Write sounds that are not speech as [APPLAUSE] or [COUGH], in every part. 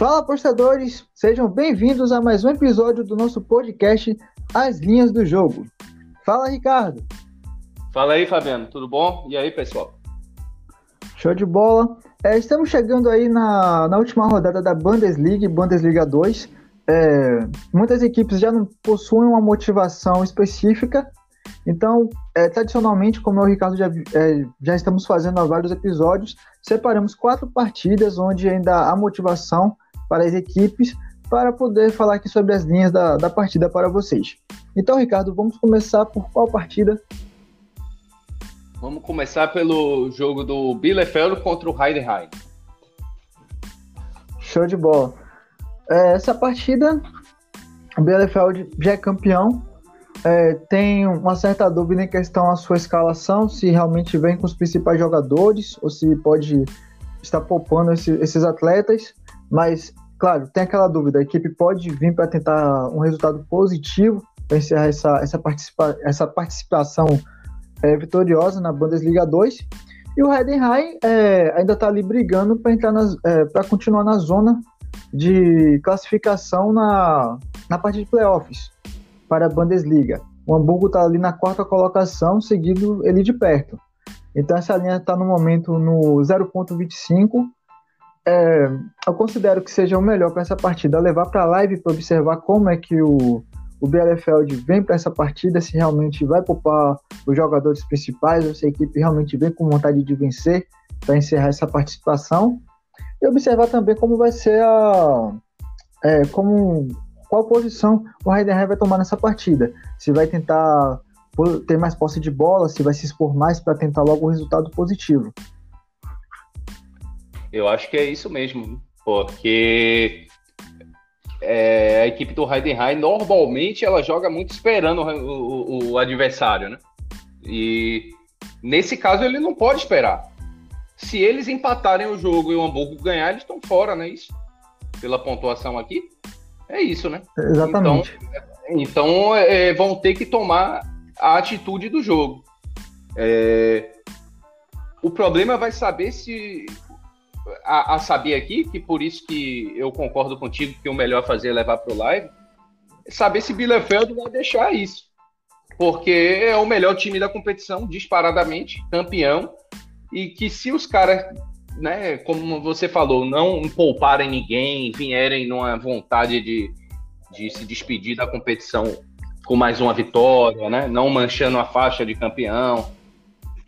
Fala, apostadores! Sejam bem-vindos a mais um episódio do nosso podcast As Linhas do Jogo. Fala, Ricardo! Fala aí, Fabiano, tudo bom? E aí, pessoal? Show de bola! É, estamos chegando aí na, na última rodada da Bundesliga, Bundesliga 2. É, muitas equipes já não possuem uma motivação específica, então, é, tradicionalmente, como eu e o Ricardo já, é, já estamos fazendo há vários episódios, separamos quatro partidas onde ainda há motivação para as equipes para poder falar aqui sobre as linhas da, da partida para vocês. Então, Ricardo, vamos começar por qual partida? Vamos começar pelo jogo do Bielefeld contra o Heidenheim. Show de bola. É, essa partida, o Bielefeld já é campeão, é, tem uma certa dúvida em questão à sua escalação, se realmente vem com os principais jogadores ou se pode estar poupando esse, esses atletas, mas, claro, tem aquela dúvida, a equipe pode vir para tentar um resultado positivo para encerrar essa, essa, participa essa participação é, vitoriosa na Bundesliga 2, e o Heidenheim é, ainda está ali brigando para entrar é, para continuar na zona de classificação na, na parte de playoffs para a Bundesliga. O Hamburgo está ali na quarta colocação, seguido ele de perto. Então essa linha está no momento no 0.25. É, eu considero que seja o melhor para essa partida levar para a live para observar como é que o, o Bielefeld vem para essa partida, se realmente vai poupar os jogadores principais, ou se a equipe realmente vem com vontade de vencer para encerrar essa participação. E observar também como vai ser a. É, como qual posição o Heidenheim vai tomar nessa partida. Se vai tentar ter mais posse de bola, se vai se expor mais para tentar logo um resultado positivo. Eu acho que é isso mesmo, porque é, a equipe do Heidenheim normalmente ela joga muito esperando o, o, o, adversário, né? E nesse caso ele não pode esperar. Se eles empatarem o jogo e o Hamburgo ganhar, eles estão fora, né? Isso pela pontuação aqui. É isso, né? Exatamente. Então, então é, vão ter que tomar a atitude do jogo. É, o problema vai saber se. A, a, saber aqui, que por isso que eu concordo contigo que o melhor fazer é levar para o live, é saber se Bielefeld vai deixar isso. Porque é o melhor time da competição, disparadamente, campeão, e que se os caras né, como você falou, não pouparem ninguém, vierem numa vontade de, de se despedir da competição com mais uma vitória, né, não manchando a faixa de campeão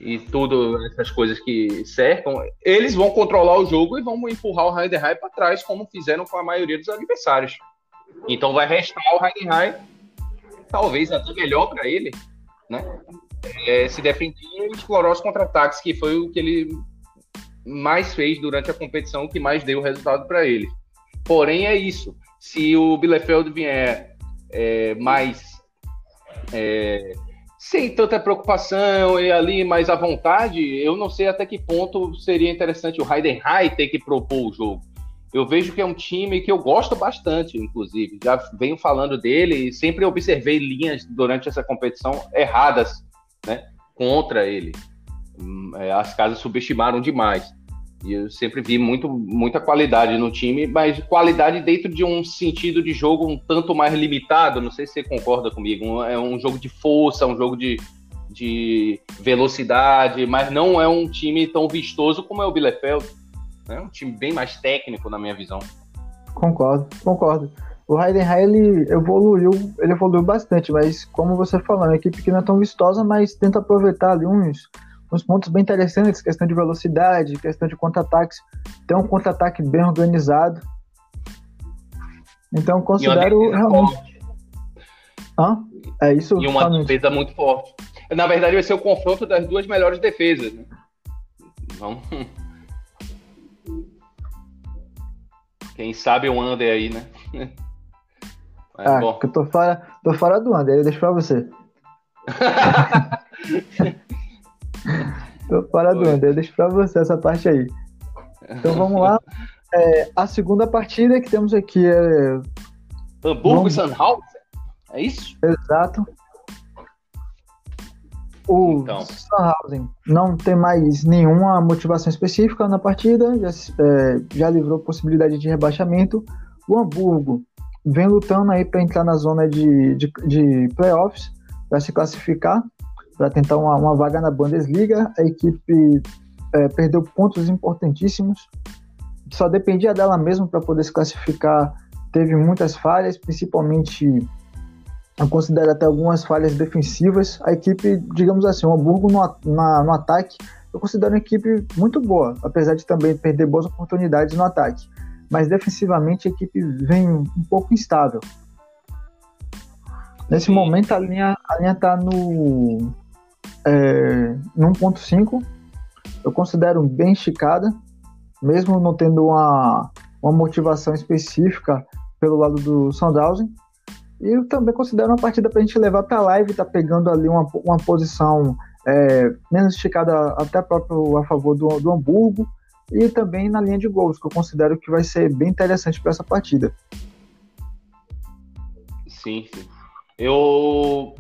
e tudo essas coisas que cercam, eles vão controlar o jogo e vão empurrar o Heidenheim para trás, como fizeram com a maioria dos adversários. Então vai restar o Heidenheim, talvez até melhor para ele, né? É, se defender e explorar os contra-ataques, que foi o que ele mais fez durante a competição, que mais deu resultado para ele. Porém, é isso. Se o Bielefeld vier é, mais é, sem tanta preocupação e ali mais à vontade, eu não sei até que ponto seria interessante o Heidenheim ter que propor o jogo. Eu vejo que é um time que eu gosto bastante, inclusive. Já venho falando dele e sempre observei linhas durante essa competição erradas né, contra ele. Hum, é, as casas subestimaram demais. E eu sempre vi muito, muita qualidade no time, mas qualidade dentro de um sentido de jogo um tanto mais limitado. Não sei se você concorda comigo. É um jogo de força, um jogo de, de velocidade, mas não é um time tão vistoso como é o Bielefeld. É um time bem mais técnico, na minha visão. Concordo, concordo. O Heidenheim ele evoluiu, ele evoluiu bastante, mas como você falou, é uma equipe que não é tão vistosa, mas tenta aproveitar ali uns uns pontos bem interessantes, questão de velocidade, questão de contra-ataques. Tem um contra-ataque bem organizado. Então considero realmente. Hã? É isso. E uma defesa muito forte. Na verdade, vai ser o confronto das duas melhores defesas. Né? Vamos. [LAUGHS] Quem sabe o under aí, né? [LAUGHS] Mas, ah, bom. eu tô fora, tô fora do under, eu deixo pra você. [LAUGHS] Do André, deixa pra você essa parte aí. Então vamos lá. [LAUGHS] É, a segunda partida que temos aqui é. Hamburgo e Sandhausen? É isso? Exato. O então. Sandhausen não tem mais nenhuma motivação específica na partida, já, é, já livrou possibilidade de rebaixamento. O Hamburgo vem lutando aí para entrar na zona de, de, de playoffs, para se classificar, para tentar uma, uma, vaga na Bundesliga. A equipe é, perdeu pontos importantíssimos, só dependia dela mesma para poder se classificar. Teve muitas falhas, principalmente eu considero até algumas falhas defensivas. A equipe, digamos assim, o Hamburgo no, na, no ataque, eu considero uma equipe muito boa, apesar de também perder boas oportunidades no ataque. Mas defensivamente a equipe vem um pouco instável. Nesse Sim. momento a linha a linha está no é, no 1.5. Eu considero bem esticada, mesmo não tendo uma, uma motivação específica pelo lado do Sandhausen. E eu também considero uma partida para a gente levar para a live, tá pegando ali uma, uma posição é, menos esticada até próprio a favor do, do Hamburgo e também na linha de gols, que eu considero que vai ser bem interessante para essa partida. Sim, sim. Eu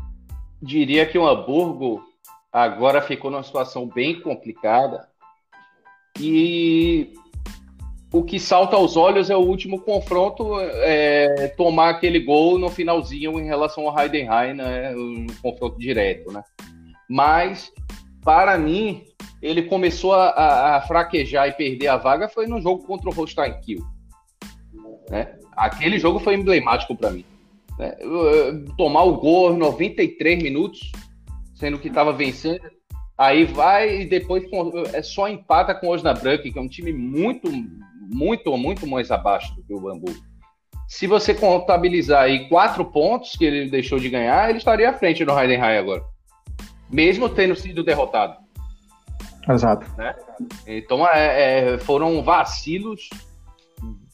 diria que o Hamburgo agora ficou numa situação bem complicada e o que salta aos olhos é o último confronto, é, tomar aquele gol no finalzinho em relação ao Heidenheim, né, um confronto direto, né? Mas, para mim, ele começou a, a, fraquejar e perder a vaga foi no jogo contra o Holstein Kiel. Né? Aquele jogo foi emblemático para mim. Né? Tomar o gol 93 minutos, sendo que estava vencendo, aí vai e depois é só empata com o Osnabrück, que é um time muito muito, muito mais abaixo do que o Bambu. Se você contabilizar aí quatro pontos que ele deixou de ganhar, ele estaria à frente do Heidenheim agora. Mesmo tendo sido derrotado. Exato. Né? Então é, é, foram vacilos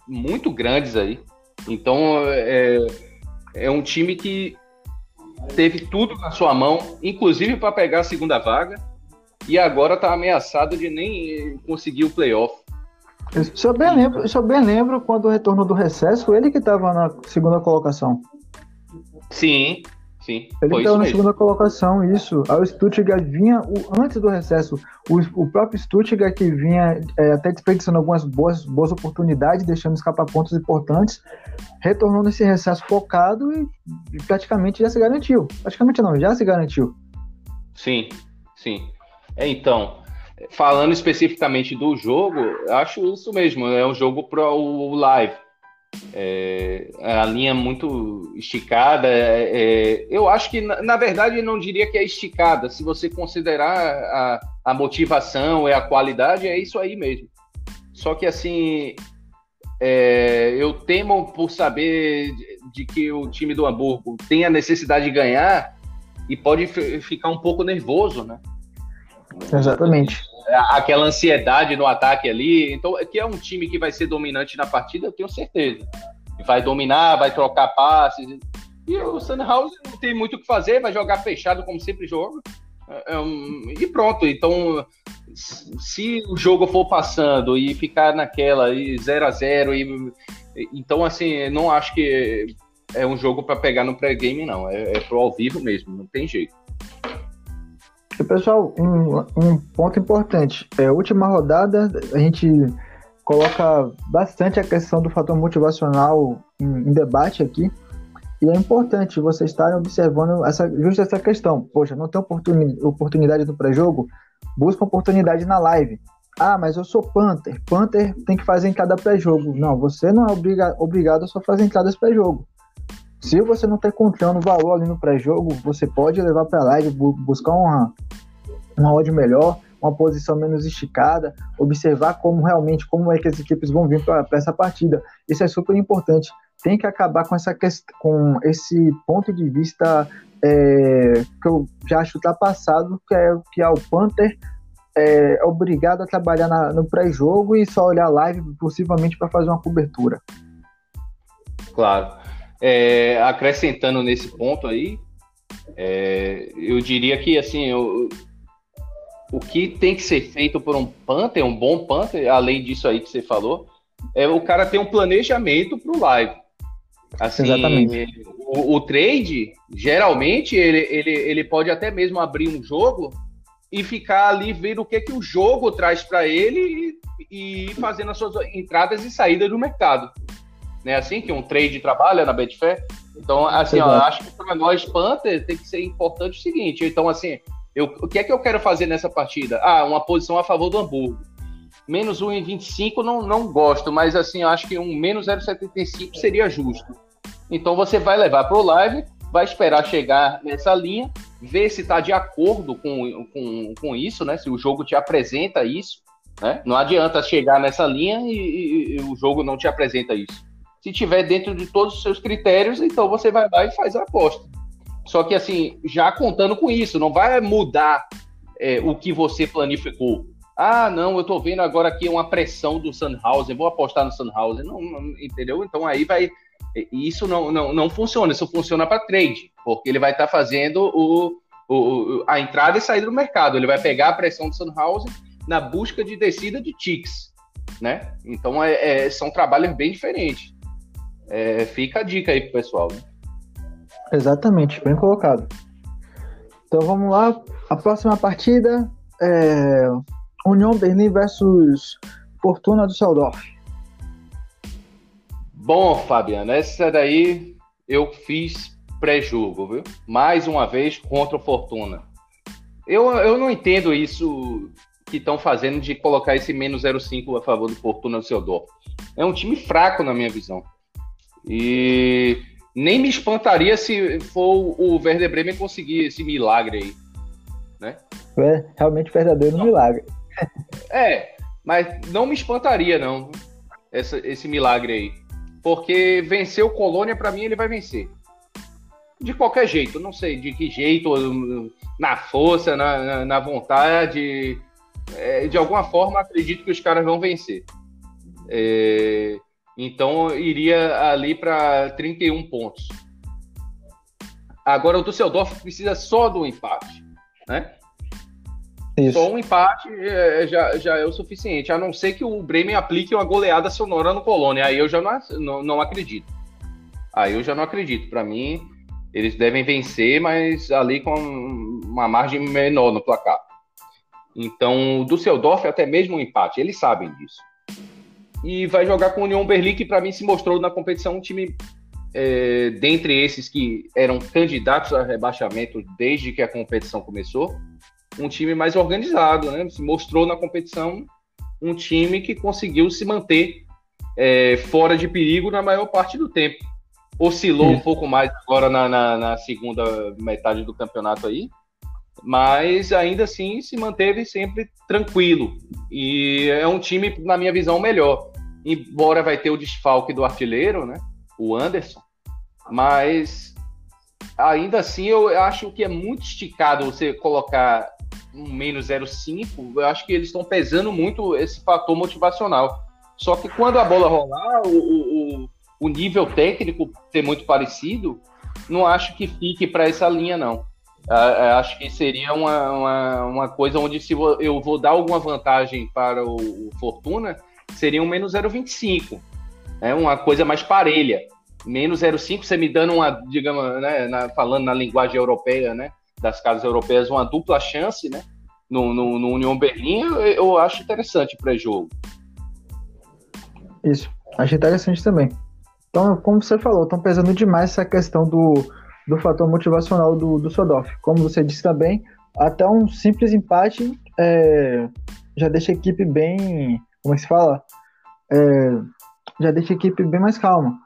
muito grandes aí. Então é, é um time que teve tudo na sua mão, inclusive para pegar a segunda vaga, e agora está ameaçado de nem conseguir o playoff. Eu bem lembro, eu bem lembro quando retornou do recesso, ele que estava na segunda colocação. Sim, sim. Ele estava na segunda colocação, isso. Aí o Stuttgart vinha, o, antes do recesso, o, o próprio Stuttgart que vinha é, até desperdiçando algumas boas, boas oportunidades, deixando escapar pontos importantes, retornou nesse recesso focado e, e praticamente já se garantiu. Praticamente não, já se garantiu. Sim, sim. É, então, falando especificamente do jogo, acho isso mesmo. É um jogo para o live. É, é, a linha muito esticada. É, é, eu acho que, na, na, verdade, não diria que é esticada. Se você considerar a, a motivação e a qualidade, é isso aí mesmo. Só que, assim, é, eu temo por saber de, de, que o time do Hamburgo tem a necessidade de ganhar e pode ficar um pouco nervoso, né? Exatamente. Aquela ansiedade no ataque ali. Então, que é um time que vai ser dominante na partida, eu tenho certeza. Vai dominar, vai trocar passes. E o Sandhausen não tem muito o que fazer, vai jogar fechado como sempre joga. É, é e pronto. Então, se o jogo for passando e ficar naquela 0 a 0 e então assim, não acho que é um jogo para pegar no pré-game não, é, é pro ao vivo mesmo, não tem jeito. E, pessoal, um, um ponto importante. É, última rodada, a gente coloca bastante a questão do fator motivacional em, em debate aqui. E é importante vocês estarem observando essa, justo essa questão. Poxa, não tem oportuni oportunidade no pré-jogo? Busca oportunidade na live. Ah, mas eu sou Panther. Panther tem que fazer entrada pré-jogo. Não, você não é obriga obrigado a só fazer entradas pré-jogo. Se você não está encontrando valor ali no pré-jogo, você pode levar para a live, buscar uma, uma odd melhor, uma posição menos esticada, observar como realmente como é que as equipes vão vir para essa partida. Isso é super importante. Tem que acabar com essa com esse ponto de vista é, que eu já acho ultrapassado, que é que é o Panther é, obrigado a trabalhar na, no pré-jogo e só olhar live possivelmente para fazer uma cobertura. Claro. É, acrescentando nesse ponto aí, é, eu diria que assim, eu, o que tem que ser feito por um Panther, um bom Panther, além disso aí que você falou, é o cara ter um planejamento para o live. Assim, Exatamente. o, o, trade, geralmente, ele, ele, ele pode até mesmo abrir um jogo e ficar ali vendo o que, que o jogo traz para ele e, e fazendo as suas entradas e saídas do mercado. Né? Assim que um trade trabalha na Betfair. Então, assim, ó, acho que para nós, Panther, tem que ser importante o seguinte. Então, assim, eu, o que é que eu quero fazer nessa partida? Ah, uma posição a favor do Hamburgo. Menos 1,25 não, não gosto, mas assim, acho que um menos 0,75 seria justo. Então você vai levar para o live, vai esperar chegar nessa linha, ver se está de acordo com, com, com isso, né? Se o jogo te apresenta isso, né? Não adianta chegar nessa linha e, e, e o jogo não te apresenta isso. Se tiver dentro de todos os seus critérios, então você vai lá e faz a aposta. Só que assim, já contando com isso, não vai mudar é, o que você planificou. Ah, não, eu tô vendo agora aqui uma pressão do Sunhausen, vou apostar no Sunhausen. Não, não, entendeu? Então aí vai. Isso não, não, não funciona, isso funciona para trade, porque ele vai estar tá fazendo o, o, a entrada e saída do mercado. Ele vai pegar a pressão do Sunhausen na busca de descida de ticks. Né? Então é, é, são trabalhos bem diferentes. É, fica a dica aí pro pessoal. Né? Exatamente, bem colocado. Então vamos lá. A próxima partida é União Berlim versus Fortuna do Seldorf. Bom, Fabiano, essa daí eu fiz pré-jogo, viu? Mais uma vez contra o Fortuna. Eu, eu não entendo isso que estão fazendo de colocar esse menos 0,5 a favor do Fortuna do Seldorf. É um time fraco na minha visão. E nem me espantaria se for o Werder Bremen conseguir esse milagre aí. Né? É realmente verdadeiro não. milagre. É, mas não me espantaria, não, essa, esse milagre aí. Porque vencer o Colônia, para mim, ele vai vencer. De qualquer jeito, não sei de que jeito, na força, na, na, na vontade. É, de alguma forma, acredito que os caras vão vencer. É, então iria ali para 31 pontos. Agora o Düsseldorf precisa só do empate, né? Isso. Só um empate é, já, já é o suficiente, a não ser que o Bremen aplique uma goleada sonora no Colônia. Aí eu já não, não, não acredito. Aí eu já não acredito. Para mim, eles devem vencer, mas ali com uma margem menor no placar. Então, o Düsseldorf, até mesmo um empate, eles sabem disso e vai jogar com o União Berlim, que para mim se mostrou na competição um time é, dentre esses que eram candidatos a rebaixamento desde que a competição começou, um time mais organizado, né? Se mostrou na competição um time que conseguiu se manter é, fora de perigo na maior parte do tempo. Oscilou Sim. um pouco mais agora na, na, na segunda metade do campeonato aí, mas ainda assim se manteve sempre tranquilo. E é um time, na minha visão, melhor. Embora vai ter o desfalque do artilheiro, né? O Anderson. Mas ainda assim eu acho que é muito esticado você colocar um menos 0,5. Eu acho que eles estão pesando muito esse fator motivacional. Só que quando a bola rolar, o, o, o nível técnico ser muito parecido, não acho que fique para essa linha, não. Acho que seria uma, uma, uma, coisa onde se eu vou dar alguma vantagem para o, o Fortuna, seria um menos 0,25. É uma coisa mais parelha. Menos 0,5, você me dando uma, digamos, né, na, falando na linguagem europeia, né, das casas europeias, uma dupla chance, né, no, no, no União Berlim, eu, eu acho interessante para jogo. Isso, acho interessante também. Então, como você falou, estão pesando demais essa questão do, do fator motivacional do, do Sodoff. Como você disse também, até um simples empate é, já deixa a equipe bem como é que se fala? É, já deixa a equipe bem mais calma.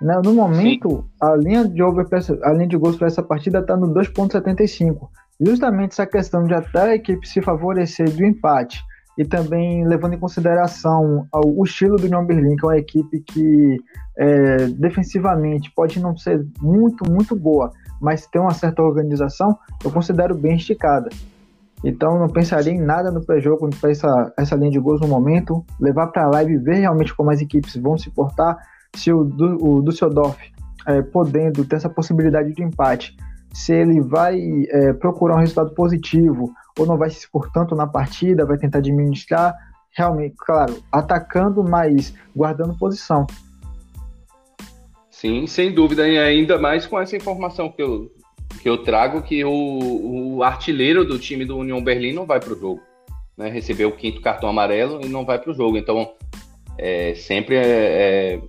Né? No momento, a linha de over a linha de gols para essa partida está no 2.75. Justamente essa questão de até a equipe se favorecer do empate e também levando em consideração o estilo do União Berlim, que é uma equipe que é, defensivamente pode não ser muito, muito boa, mas tem uma certa organização, eu considero bem esticada. Então não pensaria em nada no pré-jogo para essa, essa linha de gols no momento, levar para a live ver realmente como as equipes vão se portar, se o, o Düsseldorf é, podendo ter essa possibilidade de empate, se ele vai é, procurar um resultado positivo ou não vai se expor tanto na partida, vai tentar administrar, realmente, claro, atacando, mas guardando posição. Sim, sem dúvida, e ainda mais com essa informação que eu, que eu trago, que o, o artilheiro do time do União Berlim não vai para o jogo. Né? Recebeu o quinto cartão amarelo e não vai para o jogo. Então, é, sempre é, é,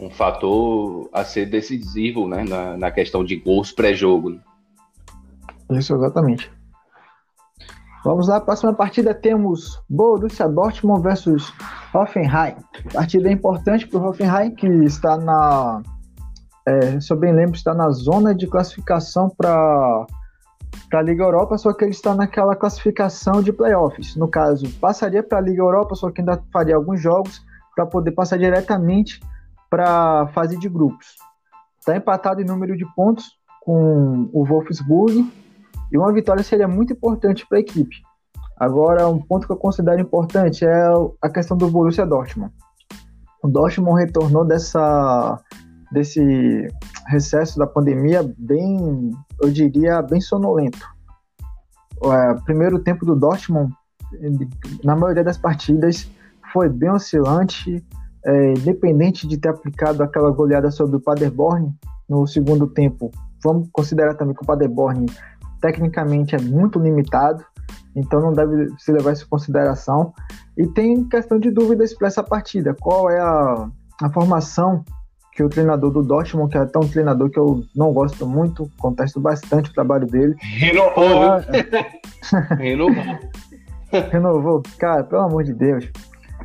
um fator a ser decisivo né? na, na questão de gols pré-jogo. Né? Isso, exatamente. Vamos lá, próxima partida temos Borussia Dortmund versus Hoffenheim. Partida importante para o Hoffenheim, que está na, é, se eu bem lembro, está na zona de classificação para a Liga Europa, só que ele está naquela classificação de playoffs. No caso, passaria para a Liga Europa, só que ainda faria alguns jogos para poder passar diretamente para a fase de grupos. Está empatado em número de pontos com o Wolfsburg e uma vitória seria muito importante para a equipe. Agora, um ponto que eu considero importante é a questão do Borussia Dortmund. O Dortmund retornou dessa, desse recesso da pandemia bem, eu diria, bem sonolento. O primeiro tempo do Dortmund, na maioria das partidas, foi bem oscilante, é, independente de ter aplicado aquela goleada sobre o Paderborn no segundo tempo. Vamos considerar também que o Paderborn tecnicamente é muito limitado, então não deve se levar isso em consideração. E tem questão de dúvidas para essa partida. Qual é a, a formação que o treinador do Dortmund, que é até um treinador que eu não gosto muito, contesto bastante o trabalho dele. Renovou, é... [LAUGHS] Renovou. Renovou. Cara, pelo amor de Deus.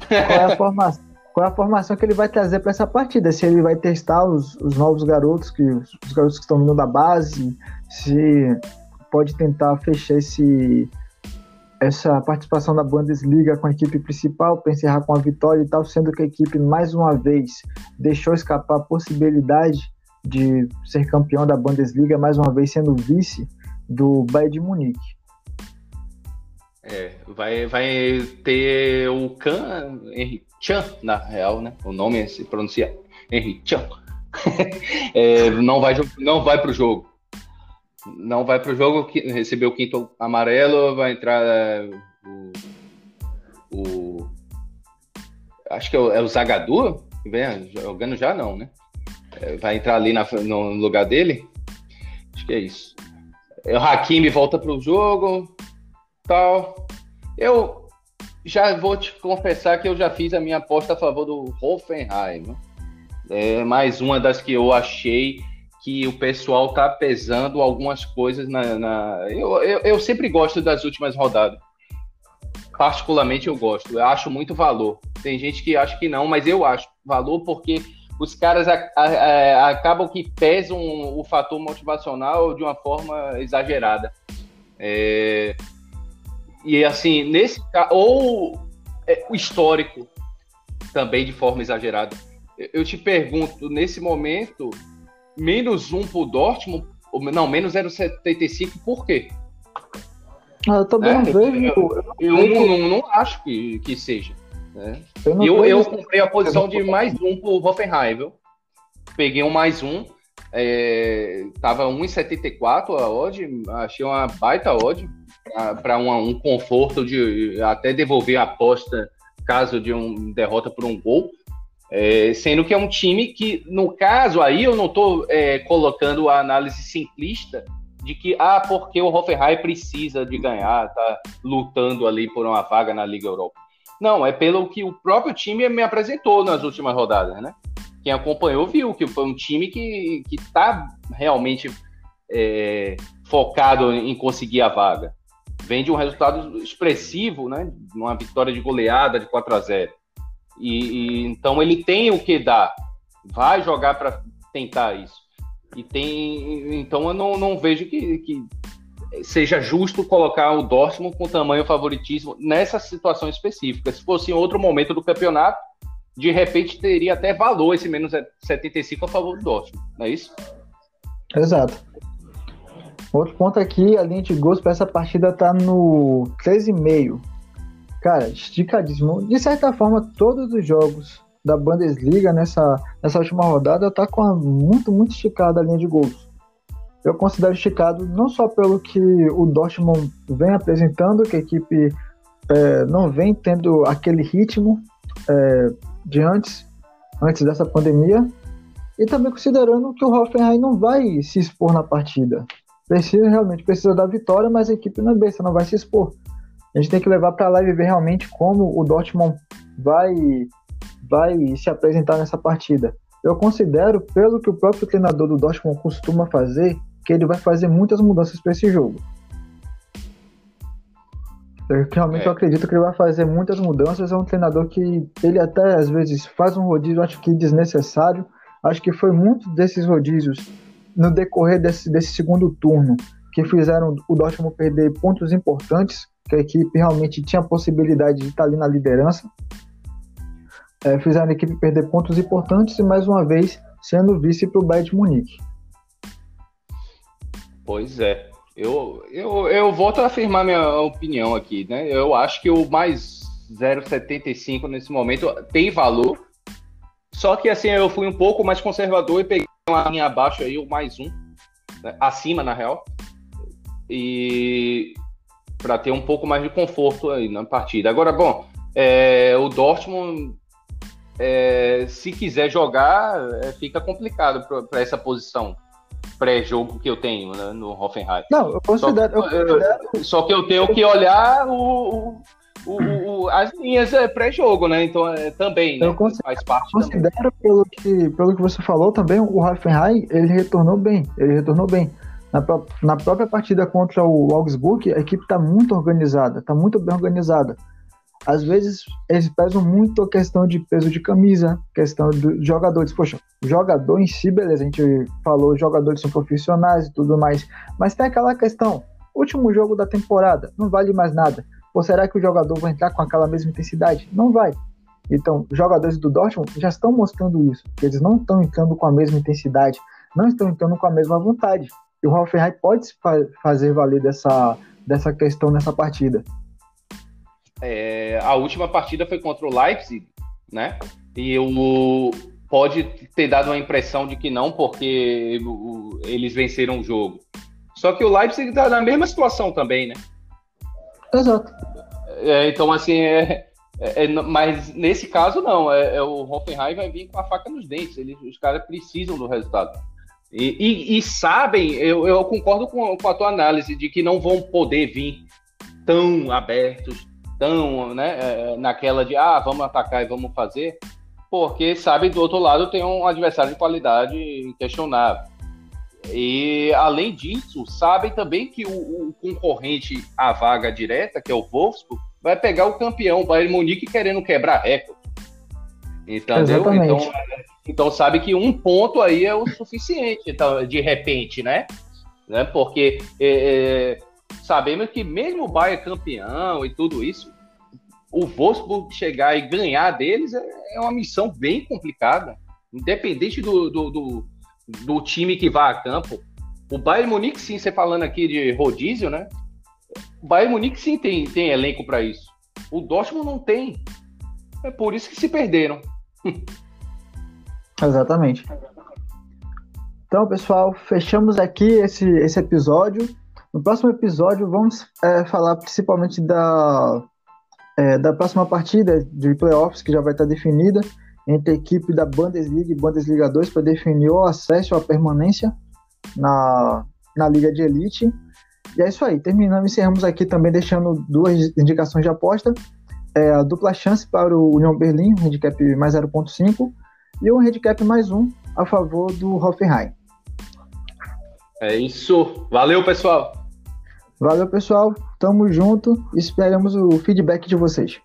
Qual é a formação? Qual é a formação que ele vai trazer para essa partida? Se ele vai testar os, os novos garotos, que os, os garotos que estão vindo da base, se pode tentar fechar esse, essa participação da Bundesliga com a equipe principal para encerrar com a vitória e tal, sendo que a equipe mais uma vez deixou escapar a possibilidade de ser campeão da Bundesliga, mais uma vez sendo vice do Bayern de Munique. É, vai, vai ter o Can Henry Chan, na real, né? O nome se pronuncia Henry Chan. [LAUGHS] é, não vai, não vai para o jogo não vai para o jogo, recebeu o quinto amarelo, vai entrar é, o, o, Acho que é o, é o Zagadou, que vem jogando já, não, né? É, vai entrar ali na, no lugar dele. Acho que é isso. É, o Hakimi volta para o jogo, tal. Eu já vou te confessar que eu já fiz a minha aposta a favor do Hoffenheim. É mais uma das que eu achei que o pessoal tá pesando algumas coisas na. na... Eu, eu, eu, sempre gosto das últimas rodadas. Particularmente eu gosto. Eu acho muito valor. Tem gente que acha que não, mas eu acho valor porque os caras a, a, a, acabam que pesam o fator motivacional de uma forma exagerada. É... E assim, nesse ou é, o histórico também de forma exagerada. Eu te pergunto, nesse momento, menos um pro Dortmund, não, menos 0,75, por quê? Ah, eu também é, não vejo. Eu, eu, eu não, não, não, acho que, que seja. Né? Eu, eu, comprei a posição de mais um pro Hoffenheim, viu? Peguei um mais um. É, tava 1,74 a odd, achei uma baita odd para um, um conforto de até devolver a aposta caso de um derrota por um gol. É, sendo que é um time que, no caso aí, eu não estou é, colocando a análise simplista de que, ah, porque o Hoffenheim precisa de ganhar, tá lutando ali por uma vaga na Liga Europa. Não, é pelo que o próprio time me apresentou nas últimas rodadas, né? Quem acompanhou viu que foi um time que está realmente é, focado em conseguir a vaga. Vem de um resultado expressivo, né? Uma vitória de goleada de 4 a 0 e, e então ele tem o que dar, vai jogar para tentar isso. E tem, então eu não, não vejo que, que seja justo colocar o Dortmund com tamanho favoritismo nessa situação específica. Se fosse em outro momento do campeonato, de repente teria até valor esse menos 75 a favor do Dortmund, não é isso? Exato. Outro ponto aqui, a linha de gols para essa partida tá no 13,5. Cara, esticadíssimo. De certa forma, todos os jogos da Bundesliga nessa, nessa última rodada tá com muito, muito esticada a linha de gols. Eu considero esticado não só pelo que o Dortmund vem apresentando, que a equipe é, não vem tendo aquele ritmo é, de antes, antes dessa pandemia, E também considerando que o Hoffenheim não vai se expor na partida. Precisa realmente precisa da vitória, mas a equipe não é besta, não vai se expor. A gente tem que levar para lá e ver realmente como o Dortmund vai vai se apresentar nessa partida. Eu considero, pelo que o próprio treinador do Dortmund costuma fazer, que ele vai fazer muitas mudanças para esse jogo. Eu realmente é. acredito que ele vai fazer muitas mudanças. É um treinador que ele até às vezes faz um rodízio, acho que desnecessário. Acho que foi muito desses rodízios no decorrer desse, desse segundo turno que fizeram o Dortmund perder pontos importantes, que a equipe realmente tinha possibilidade de estar ali na liderança. É, fizeram a equipe perder pontos importantes e mais uma vez sendo vice para o de Munique. Pois é. Eu, eu, eu volto a afirmar minha opinião aqui, né? Eu acho que o mais 0,75 nesse momento tem valor. Só que assim, eu fui um pouco mais conservador e peguei uma linha abaixo aí, o mais um, né? acima na real. E para ter um pouco mais de conforto aí na partida. Agora, bom, é, o Dortmund, é, se quiser jogar, é, fica complicado para essa posição pré-jogo que eu tenho né, no Hoffenheim. Não, eu considero. Só, eu considero... só que eu tenho que olhar o, o, o, as linhas é, pré-jogo, né? Então é, também né, eu considero, faz parte. Considero pelo que, pelo que você falou também, o Hoffenheim ele retornou bem. Ele retornou bem. Na, na própria partida contra o Augsburg, a equipe está muito organizada, está muito bem organizada às vezes eles pesam muito a questão de peso de camisa, questão dos jogadores. Poxa, jogador em si, beleza, a gente falou, jogadores são profissionais e tudo mais, mas tem aquela questão, último jogo da temporada, não vale mais nada. Ou será que o jogador vai entrar com aquela mesma intensidade? Não vai. Então, jogadores do Dortmund já estão mostrando isso, que eles não estão entrando com a mesma intensidade, não estão entrando com a mesma vontade. E o Hoffenheim pode fazer valer dessa, dessa questão nessa partida. É, a última partida foi contra o Leipzig, né? E o pode ter dado uma impressão de que não, porque o, eles venceram o jogo. Só que o Leipzig está na mesma situação também, né? Exato. É, então, assim, é, é, é mas nesse caso, não. É, é, o Hoffenheim vai vir com a faca nos dentes. Eles, os caras precisam do resultado. E, e, e sabem, eu, eu concordo com, com, a tua análise de que não vão poder vir tão abertos, tão né, é, naquela de ah, vamos atacar e vamos fazer, porque sabe do outro lado tem um adversário de qualidade inquestionável. E além disso, sabem também que o, o, concorrente à vaga direta, que é o Wolfsburg, vai pegar o campeão, o Bayern Munique, querendo quebrar recorde. Entendeu? Então, então sabe que um ponto aí é o suficiente, então, de repente, né? né? Porque é, é sabemos que mesmo o Bayern campeão e tudo isso, o Wolfsburg chegar e ganhar deles é, é uma missão bem complicada, independente do, do, do, do time que vá a campo. O Bayern Munique, sim, você falando aqui de rodízio, né? O Bayern Munique, sim, tem, tem elenco para isso. O Dortmund não tem. É por isso que se perderam. [LAUGHS] Exatamente. Então, pessoal, fechamos aqui esse, esse episódio. No próximo episódio, vamos é, falar principalmente da, é, da próxima partida de playoffs, que já vai estar definida entre a equipe da Bundesliga e Bundesliga 2 para definir o acesso à permanência na, na Liga de Elite. E é isso aí. Terminamos, encerramos aqui também deixando duas indicações de aposta. É, a dupla chance para o União Berlim, handicap mais 0.5, e um handicap mais 1 a favor do Hoffenheim. É isso. Valeu, pessoal! Valeu, pessoal. Tamo junto. Esperamos o feedback de vocês.